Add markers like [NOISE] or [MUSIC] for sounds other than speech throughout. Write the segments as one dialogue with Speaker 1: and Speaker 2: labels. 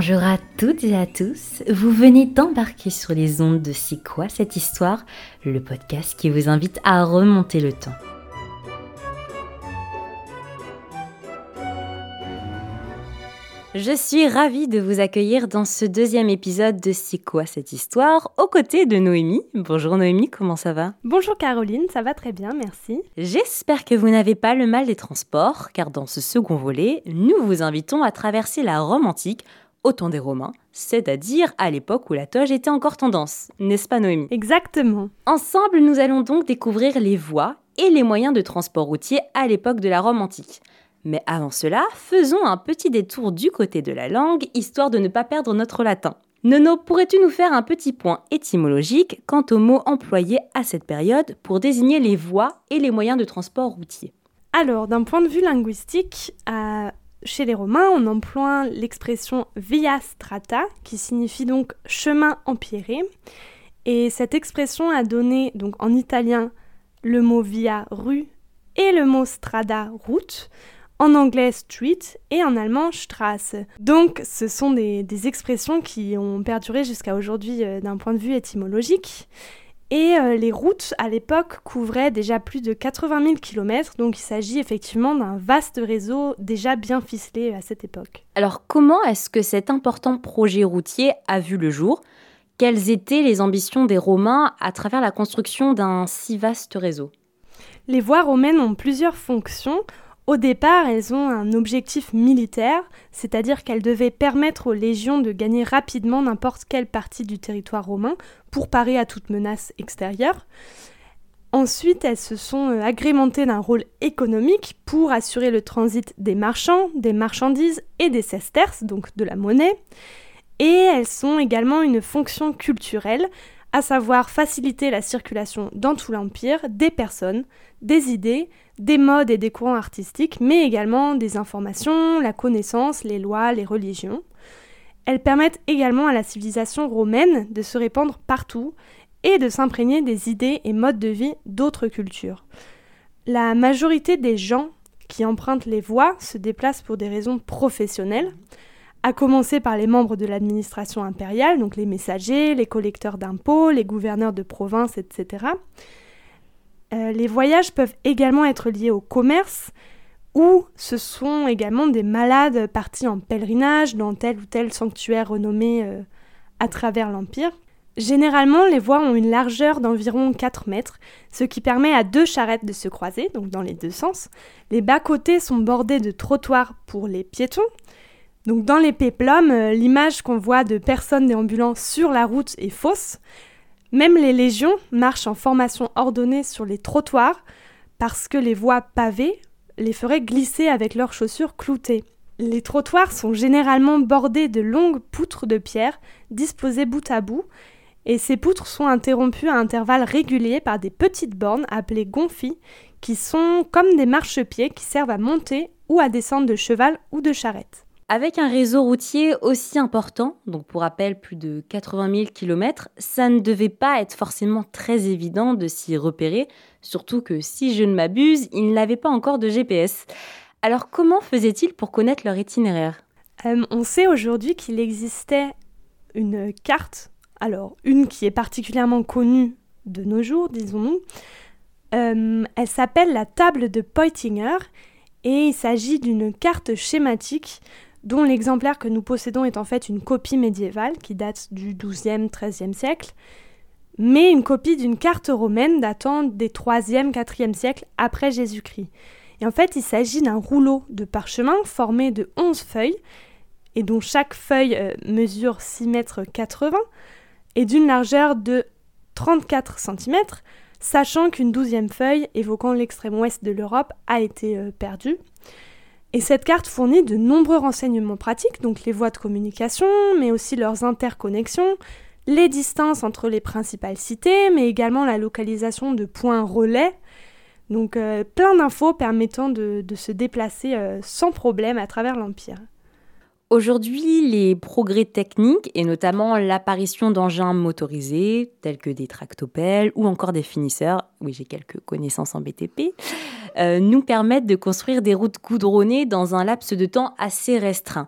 Speaker 1: Bonjour à toutes et à tous, vous venez d'embarquer sur les ondes de C'est quoi cette histoire, le podcast qui vous invite à remonter le temps. Je suis ravie de vous accueillir dans ce deuxième épisode de C'est quoi cette histoire aux côtés de Noémie. Bonjour Noémie, comment ça va?
Speaker 2: Bonjour Caroline, ça va très bien, merci.
Speaker 1: J'espère que vous n'avez pas le mal des transports, car dans ce second volet, nous vous invitons à traverser la Rome antique au temps des Romains, c'est-à-dire à, l'époque où la toge était encore tendance, n'est-ce pas Noémie?
Speaker 2: Exactement.
Speaker 1: Ensemble, nous allons donc découvrir les voies et les moyens de transport routier à l'époque de la Rome antique. Mais avant cela, faisons un petit détour du côté de la langue, histoire de ne pas perdre notre latin. Nono, pourrais-tu nous faire un petit point étymologique quant aux mots employés à cette période pour désigner les voies et les moyens de transport routier?
Speaker 2: Alors, d'un point de vue linguistique, chez les Romains, on emploie l'expression via strata, qui signifie donc chemin empierré. Et cette expression a donné donc en italien le mot via rue et le mot strada route en anglais street et en allemand Straße. Donc ce sont des, expressions qui ont perduré jusqu'à aujourd'hui euh, d'un point de vue étymologique. Et euh, les routes à l'époque couvraient déjà plus de 80 000 km, donc il s'agit effectivement d'un vaste réseau déjà bien ficelé à cette époque.
Speaker 1: Alors comment est-ce que cet important projet routier a vu le jour? Quelles étaient les ambitions des Romains à travers la construction d'un si vaste réseau?
Speaker 2: Les voies romaines ont plusieurs fonctions. Au départ, elles ont un objectif militaire, c'est-à-dire qu'elles devaient permettre aux légions de gagner rapidement n'importe quelle partie du territoire romain pour parer à toute menace extérieure. Ensuite, elles se sont euh, agrémentées d'un rôle économique pour assurer le transit des marchands, des marchandises et des sesterces, donc de la monnaie. Et elles sont également une fonction culturelle, à savoir faciliter la circulation dans tout l'Empire des personnes, des idées, des modes et des courants artistiques, mais également des informations, la connaissance, les lois, les religions. Elles permettent également à la civilisation romaine de se répandre partout et de s'imprégner des idées et modes de vie d'autres cultures. La majorité des gens qui empruntent les voies se déplacent pour des raisons professionnelles, à commencer par les membres de l'administration impériale, donc les messagers, les collecteurs d'impôts, les gouverneurs de province, etc. Euh, les voyages peuvent également être liés au commerce, ou ce sont également des malades partis en pèlerinage dans tel ou tel sanctuaire renommé euh, à travers l'Empire. Généralement, les voies ont une largeur d'environ 4 mètres, ce qui permet à deux charrettes de se croiser, donc dans les deux sens. Les bas-côtés sont bordés de trottoirs pour les piétons. Donc dans les péplums, euh, l'image qu'on voit de personnes déambulant sur la route est fausse. Même les légions marchent en formation ordonnée sur les trottoirs parce que les voies pavées les feraient glisser avec leurs chaussures cloutées. Les trottoirs sont généralement bordés de longues poutres de pierre disposées bout à bout, et ces poutres sont interrompues à intervalles réguliers par des petites bornes appelées gonfis, qui sont comme des marchepieds qui servent à monter ou à descendre de cheval ou de charrette.
Speaker 1: Avec un réseau routier aussi important, donc pour rappel plus de 80 000 km, ça ne devait pas être forcément très évident de s'y repérer, surtout que si je ne m'abuse, ils n'avaient pas encore de GPS. Alors comment faisaient-ils pour connaître leur itinéraire?
Speaker 2: Euh, On sait aujourd'hui qu'il existait une carte, alors une qui est particulièrement connue de nos jours, disons-nous. Euh, elle s'appelle la table de Peutinger et il s'agit d'une carte schématique dont l'exemplaire que nous possédons est en fait une copie médiévale qui date du XIIe, XIIIe siècle, mais une copie d'une carte romaine datant des 3e, 4e siècles après Jésus-Christ. Et en fait, il s'agit d'un rouleau de parchemin formé de 11 feuilles, et dont chaque feuille euh, mesure 6 mètres 80 et d'une largeur de 34 cm, sachant qu'une douzième feuille évoquant l'extrême ouest de l'Europe a été euh, perdue. Et cette carte fournit de nombreux renseignements pratiques, donc les voies de communication, mais aussi leurs interconnexions, les distances entre les principales cités, mais également la localisation de points relais. Donc euh, plein d'infos permettant de, se déplacer euh, sans problème à travers l'Empire.
Speaker 1: Aujourd'hui, les progrès techniques, et notamment l'apparition d'engins motorisés tels que des tractopelles ou encore des finisseurs, oui j'ai quelques connaissances en BTP, euh, nous permettent de construire des routes goudronnées dans un laps de temps assez restreint.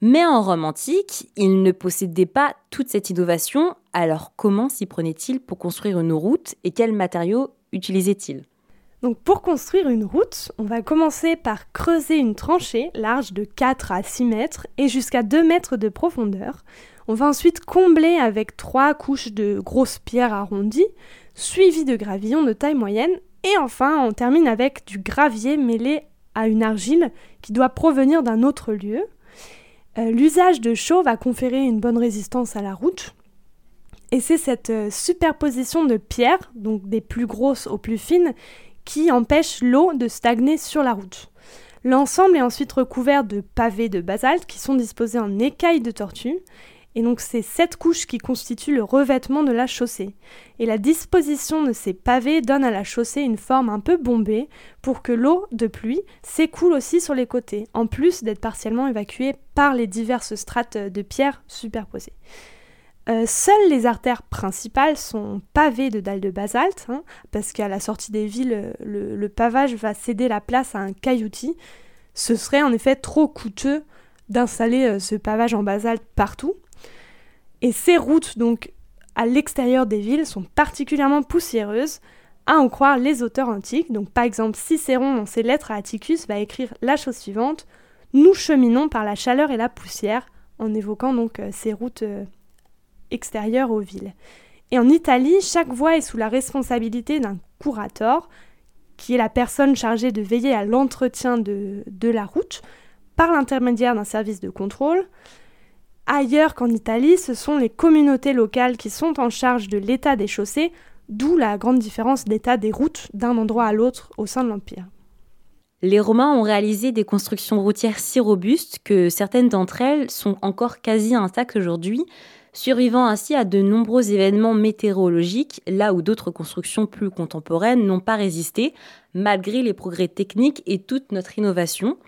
Speaker 1: Mais en Rome antique, ils ne possédaient pas toute cette innovation, alors comment s'y prenaient-ils pour construire une route et quels matériaux utilisaient-ils?
Speaker 2: Donc pour construire une route, on va commencer par creuser une tranchée large de 4 à 6 mètres et jusqu'à 2 mètres de profondeur. On va ensuite combler avec trois couches de grosses pierres arrondies, suivies de gravillons de taille moyenne, et enfin on termine avec du gravier mêlé à une argile qui doit provenir d'un autre lieu. Euh, l'usage de chaux va conférer une bonne résistance à la route. Et c'est cette euh, superposition de pierres, donc des plus grosses aux plus fines, qui empêche l'eau de stagner sur la route. L'ensemble est ensuite recouvert de pavés de basalte qui sont disposés en écailles de tortue. Et donc c'est cette couche qui constitue le revêtement de la chaussée. Et la disposition de ces pavés donne à la chaussée une forme un peu bombée pour que l'eau de pluie s'écoule aussi sur les côtés, en plus d'être partiellement évacuée par les diverses strates de pierre superposées. Euh, seules les artères principales sont pavées de dalles de basalte, hein, parce qu'à la sortie des villes, le, pavage va céder la place à un cailloutis. Ce serait en effet trop coûteux d'installer euh, ce pavage en basalte partout. Et ces routes, donc à l'extérieur des villes, sont particulièrement poussiéreuses, à en croire les auteurs antiques. Donc par exemple, Cicéron, dans ses lettres à Atticus, va écrire la chose suivante Nous cheminons par la chaleur et la poussière, en évoquant donc euh, ces routes extérieure aux villes. Et en Italie, chaque voie est sous la responsabilité d'un curator, qui est la personne chargée de veiller à l'entretien de, de la route, par l'intermédiaire d'un service de contrôle. Ailleurs qu'en Italie, ce sont les communautés locales qui sont en charge de l'état des chaussées, d'où la grande différence d'état des routes d'un endroit à l'autre au sein de l'Empire.
Speaker 1: Les Romains ont réalisé des constructions routières si robustes que certaines d'entre elles sont encore quasi intactes aujourd'hui, survivant ainsi à de nombreux événements météorologiques, là où d'autres constructions plus contemporaines n'ont pas résisté, malgré les progrès techniques et toute notre innovation.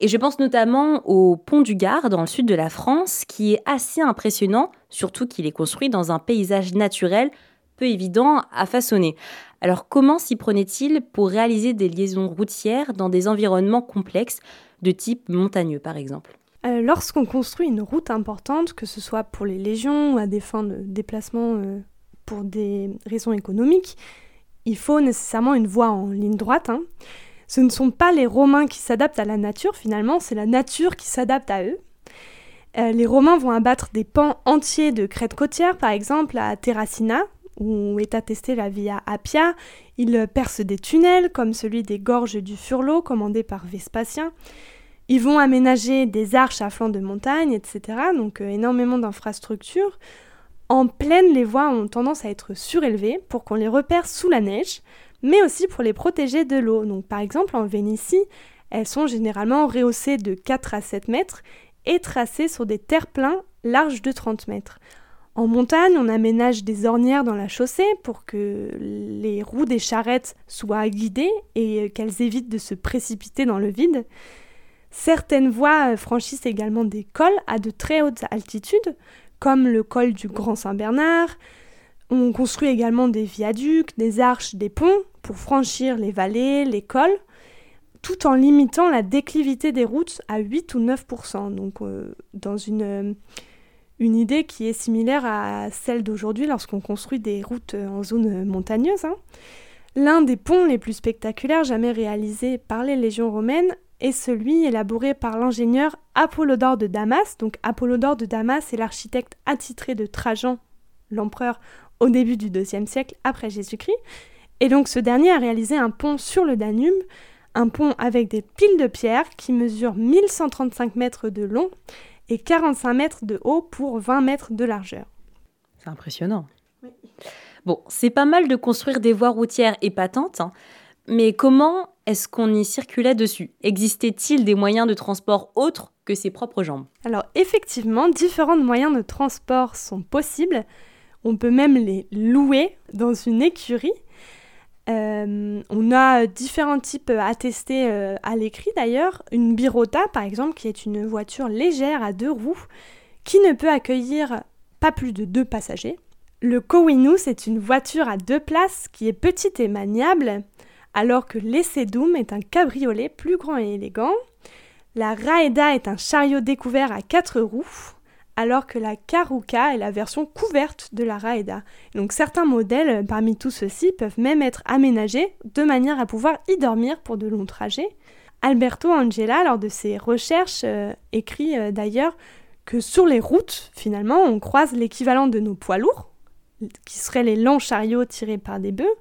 Speaker 1: Et je pense notamment au pont du Gard, dans le sud de la France, qui est assez impressionnant, surtout qu'il est construit dans un paysage naturel peu évident à façonner. Alors comment s'y prenait-il pour réaliser des liaisons routières dans des environnements complexes de type montagneux par exemple?
Speaker 2: Euh, lorsqu'on construit une route importante, que ce soit pour les légions ou à des fins de déplacement euh, pour des raisons économiques, il faut nécessairement une voie en ligne droite. Hein. Ce ne sont pas les Romains qui s'adaptent à la nature finalement, c'est la nature qui s'adapte à eux. Euh, les Romains vont abattre des pans entiers de crêtes côtières, par exemple à Terracina, où est attestée la Via Appia. Ils percent des tunnels, comme celui des gorges du Furlo, commandé par Vespasien. Ils vont aménager des arches à flanc de montagne, etc. Donc euh, énormément d'infrastructures. En plaine, les voies ont tendance à être surélevées pour qu'on les repère sous la neige, mais aussi pour les protéger de l'eau. Donc par exemple en Vénétie, elles sont généralement rehaussées de 4 à 7 mètres et tracées sur des terre-pleins larges de 30 mètres. En montagne, on aménage des ornières dans la chaussée pour que les roues des charrettes soient guidées et qu'elles évitent de se précipiter dans le vide. Certaines voies euh, franchissent également des cols à de très hautes altitudes, comme le col du Grand Saint-Bernard. On construit également des viaducs, des arches, des ponts pour franchir les vallées, les cols, tout en limitant la déclivité des routes à 8 ou 9% donc euh, dans une, euh, une idée qui est similaire à celle d'aujourd'hui lorsqu'on construit des routes en zone montagneuse. Hein. L'un des ponts les plus spectaculaires jamais réalisés par les légions romaines est celui élaboré par l'ingénieur Apollodore de Damas. Donc Apollodore de Damas est l'architecte attitré de Trajan, l'empereur, au début du IIe siècle après Jésus-Christ. Et donc ce dernier a réalisé un pont sur le Danube, un pont avec des piles de pierre qui mesurent 1135 mètres de long et 45 mètres de haut pour 20 mètres de largeur.
Speaker 1: C'est impressionnant. Bon, c'est pas mal de construire des voies routières épatantes, hein, mais comment est-ce qu'on y circulait dessus? Existait-il des moyens de transport autres que ses propres jambes?
Speaker 2: Alors effectivement, différents moyens de transport sont possibles. On peut même les louer dans une écurie. Euh, on a différents types attestés euh, à l'écrit d'ailleurs. Une Birota, par exemple, qui est une voiture légère à deux roues qui ne peut accueillir pas plus de deux passagers. Le Kowinu, c'est une voiture à deux places qui est petite et maniable, alors que l'Essedum est un cabriolet plus grand et élégant. La Raeda est un chariot découvert à quatre roues alors que la Karuka est la version couverte de la Raeda. Donc certains modèles euh, parmi tous ceux-ci peuvent même être aménagés de manière à pouvoir y dormir pour de longs trajets. Alberto Angela, lors de ses recherches, euh, écrit euh, d'ailleurs que sur les routes, finalement, on croise l'équivalent de nos poids lourds, qui seraient les longs chariots tirés par des bœufs,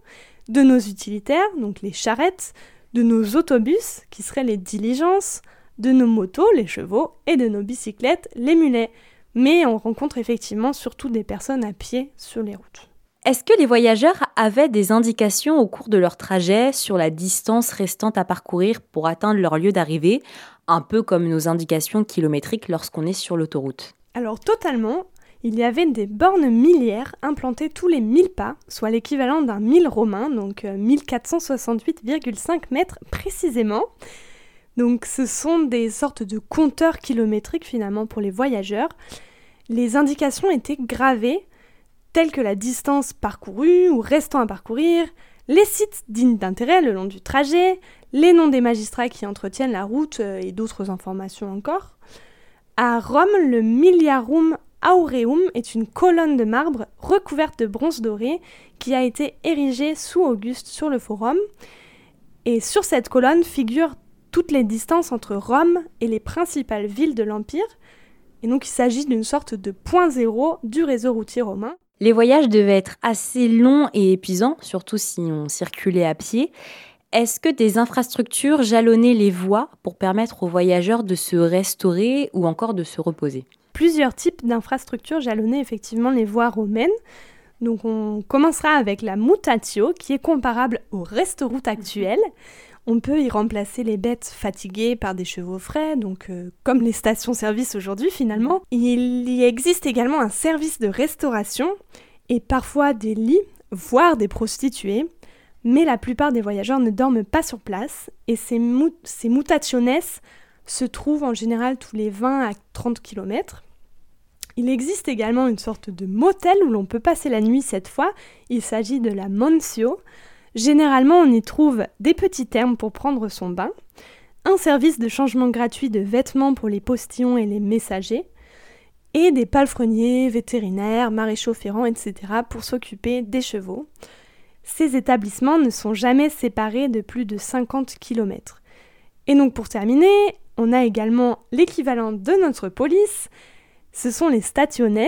Speaker 2: de nos utilitaires, donc les charrettes, de nos autobus, qui seraient les diligences, de nos motos, les chevaux, et de nos bicyclettes, les mulets. Mais on rencontre effectivement surtout des personnes à pied sur les routes.
Speaker 1: Est-ce que les voyageurs avaient des indications au cours de leur trajet sur la distance restante à parcourir pour atteindre leur lieu d'arrivée, un peu comme nos indications kilométriques lorsqu'on est sur l'autoroute?
Speaker 2: Alors totalement, il y avait des bornes millières implantées tous les 1000 pas, soit l'équivalent d'un 1000 romain, donc 1468,5 euh, mètres précisément. Donc ce sont des sortes de compteurs kilométriques finalement pour les voyageurs. Les indications étaient gravées telles que la distance parcourue ou restant à parcourir, les sites dignes d'intérêt le long du trajet, les noms des magistrats qui entretiennent la route euh, et d'autres informations encore. À Rome, le Miliarum Aureum est une colonne de marbre recouverte de bronze doré qui a été érigée sous Auguste sur le forum. Et sur cette colonne figurent toutes les distances entre Rome et les principales villes de l'Empire, et donc il s'agit d'une sorte de point zéro du réseau routier romain.
Speaker 1: Les voyages devaient être assez longs et épuisants, surtout si on circulait à pied. Est-ce que des infrastructures jalonnaient les voies pour permettre aux voyageurs de se restaurer ou encore de se reposer?
Speaker 2: Plusieurs types d'infrastructures jalonnaient effectivement les voies romaines. Donc on commencera avec la mutatio qui est comparable au restoroute actuel. On peut y remplacer les bêtes fatiguées par des chevaux frais, donc euh, comme les stations-service aujourd'hui finalement. Il y existe également un service de restauration et parfois des lits, voire des prostituées, mais la plupart des voyageurs ne dorment pas sur place et ces, ces mutationes se trouvent en général tous les 20 à 30 km. Il existe également une sorte de motel où l'on peut passer la nuit cette fois. Il s'agit de la Moncio. Généralement, on y trouve des petits termes pour prendre son bain, un service de changement gratuit de vêtements pour les postillons et les messagers, et des palefreniers, vétérinaires, maréchaux ferrants, etc. pour s'occuper des chevaux. Ces établissements ne sont jamais séparés de plus de 50 km. Et donc pour terminer, on a également l'équivalent de notre police. Ce sont les stationes,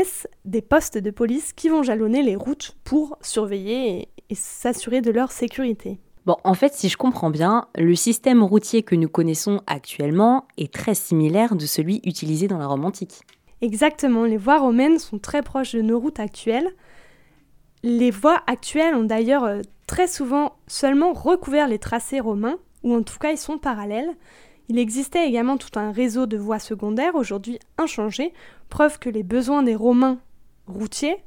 Speaker 2: des postes de police qui vont jalonner les routes pour surveiller et s'assurer de leur sécurité.
Speaker 1: Bon, en fait, si je comprends bien, le système routier que nous connaissons actuellement est très similaire de celui utilisé dans la Rome antique.
Speaker 2: Exactement, les voies romaines sont très proches de nos routes actuelles. Les voies actuelles ont d'ailleurs euh, très souvent seulement recouvert les tracés romains, ou en tout cas ils sont parallèles. Il existait également tout un réseau de voies secondaires, aujourd'hui inchangé, preuve que les besoins des Romains routiers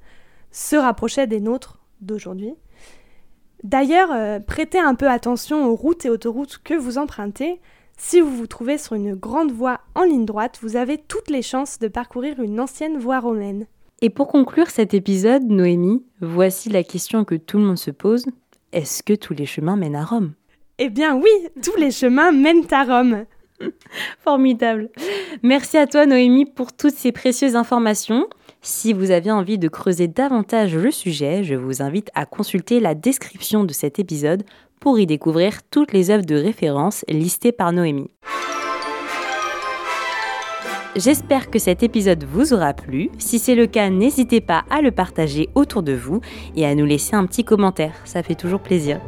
Speaker 2: se rapprochaient des nôtres d'aujourd'hui. D'ailleurs, euh, prêtez un peu attention aux routes et autoroutes que vous empruntez. Si vous vous trouvez sur une grande voie en ligne droite, vous avez toutes les chances de parcourir une ancienne voie romaine.
Speaker 1: Et pour conclure cet épisode, Noémie, voici la question que tout le monde se pose. Est-ce que tous les chemins mènent à Rome?
Speaker 2: Eh bien oui, tous les chemins mènent à Rome. [LAUGHS]
Speaker 1: Formidable. Merci à toi Noémie pour toutes ces précieuses informations. Si vous avez envie de creuser davantage le sujet, je vous invite à consulter la description de cet épisode pour y découvrir toutes les œuvres de référence listées par Noémie. J'espère que cet épisode vous aura plu. Si c'est le cas, n'hésitez pas à le partager autour de vous et à nous laisser un petit commentaire, ça fait toujours plaisir.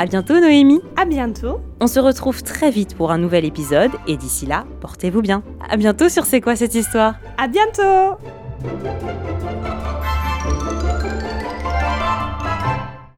Speaker 1: À bientôt Noémie.
Speaker 2: À bientôt.
Speaker 1: On se retrouve très vite pour un nouvel épisode et d'ici là, portez-vous bien. À bientôt sur C'est quoi cette histoire?
Speaker 2: À bientôt.